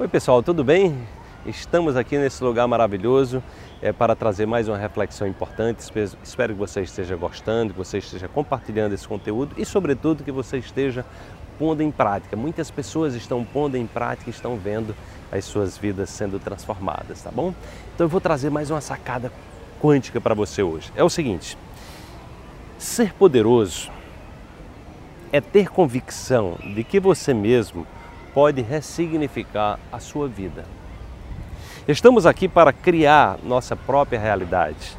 Oi pessoal, tudo bem? Estamos aqui nesse lugar maravilhoso é, para trazer mais uma reflexão importante. Espero que você esteja gostando, que você esteja compartilhando esse conteúdo e, sobretudo, que você esteja pondo em prática. Muitas pessoas estão pondo em prática estão vendo as suas vidas sendo transformadas, tá bom? Então eu vou trazer mais uma sacada quântica para você hoje. É o seguinte: ser poderoso é ter convicção de que você mesmo pode ressignificar a sua vida. Estamos aqui para criar nossa própria realidade.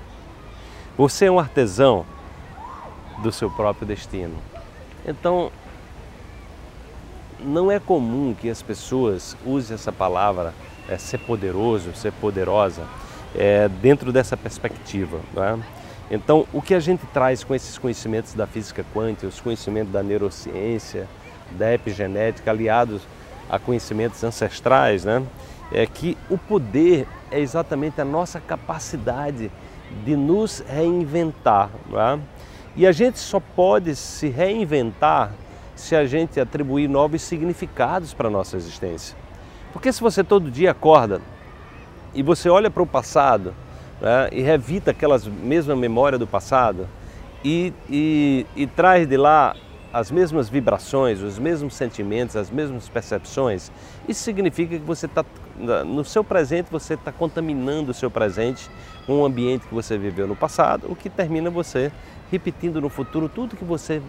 Você é um artesão do seu próprio destino. Então, não é comum que as pessoas usem essa palavra é, ser poderoso, ser poderosa, é, dentro dessa perspectiva. É? Então, o que a gente traz com esses conhecimentos da física quântica, os conhecimentos da neurociência, da epigenética, aliados a conhecimentos ancestrais, né? é que o poder é exatamente a nossa capacidade de nos reinventar. Né? E a gente só pode se reinventar se a gente atribuir novos significados para a nossa existência. Porque se você todo dia acorda e você olha para o passado né, e revita aquelas mesma memória do passado e, e, e traz de lá as mesmas vibrações, os mesmos sentimentos, as mesmas percepções, isso significa que você está, no seu presente, você está contaminando o seu presente com o ambiente que você viveu no passado, o que termina você repetindo no futuro tudo que você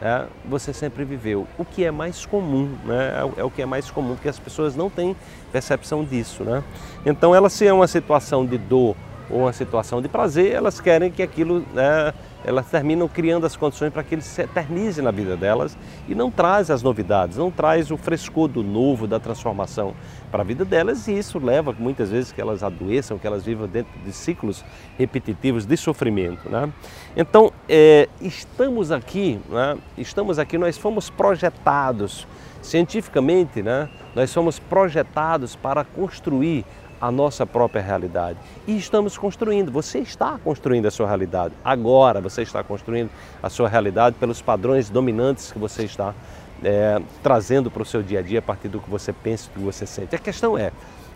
é, você sempre viveu. O que é mais comum, né? é, é o que é mais comum, porque as pessoas não têm percepção disso. Né? Então, ela se é uma situação de dor ou uma situação de prazer, elas querem que aquilo né, elas terminam criando as condições para que ele se eternize na vida delas e não traz as novidades, não traz o frescor do novo, da transformação para a vida delas e isso leva muitas vezes que elas adoeçam, que elas vivam dentro de ciclos repetitivos de sofrimento. Né? Então, é, estamos aqui, né? estamos aqui, nós fomos projetados cientificamente, né? nós somos projetados para construir a nossa própria realidade. E estamos construindo, você está construindo a sua realidade. Agora você está construindo a sua realidade pelos padrões dominantes que você está é, trazendo para o seu dia a dia a partir do que você pensa do que você sente. A questão é,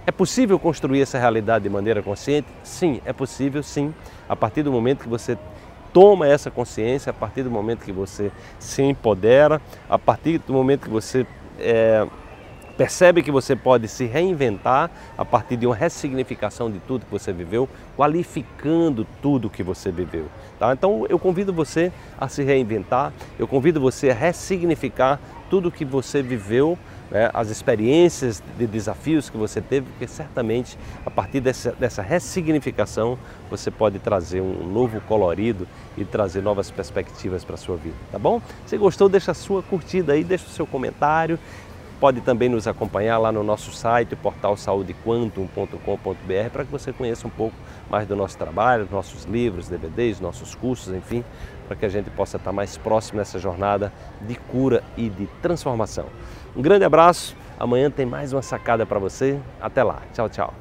é possível construir essa realidade de maneira consciente? Sim, é possível sim, a partir do momento que você toma essa consciência, a partir do momento que você se empodera, a partir do momento que você é, Percebe que você pode se reinventar a partir de uma ressignificação de tudo que você viveu, qualificando tudo que você viveu. Tá? Então eu convido você a se reinventar, eu convido você a ressignificar tudo que você viveu, né, as experiências de desafios que você teve, porque certamente a partir dessa, dessa ressignificação você pode trazer um novo colorido e trazer novas perspectivas para a sua vida, tá bom? Se gostou, deixa a sua curtida aí, deixa o seu comentário, Pode também nos acompanhar lá no nosso site, portalsaudequantum.com.br, para que você conheça um pouco mais do nosso trabalho, nossos livros, DVDs, nossos cursos, enfim, para que a gente possa estar mais próximo nessa jornada de cura e de transformação. Um grande abraço, amanhã tem mais uma sacada para você. Até lá, tchau, tchau.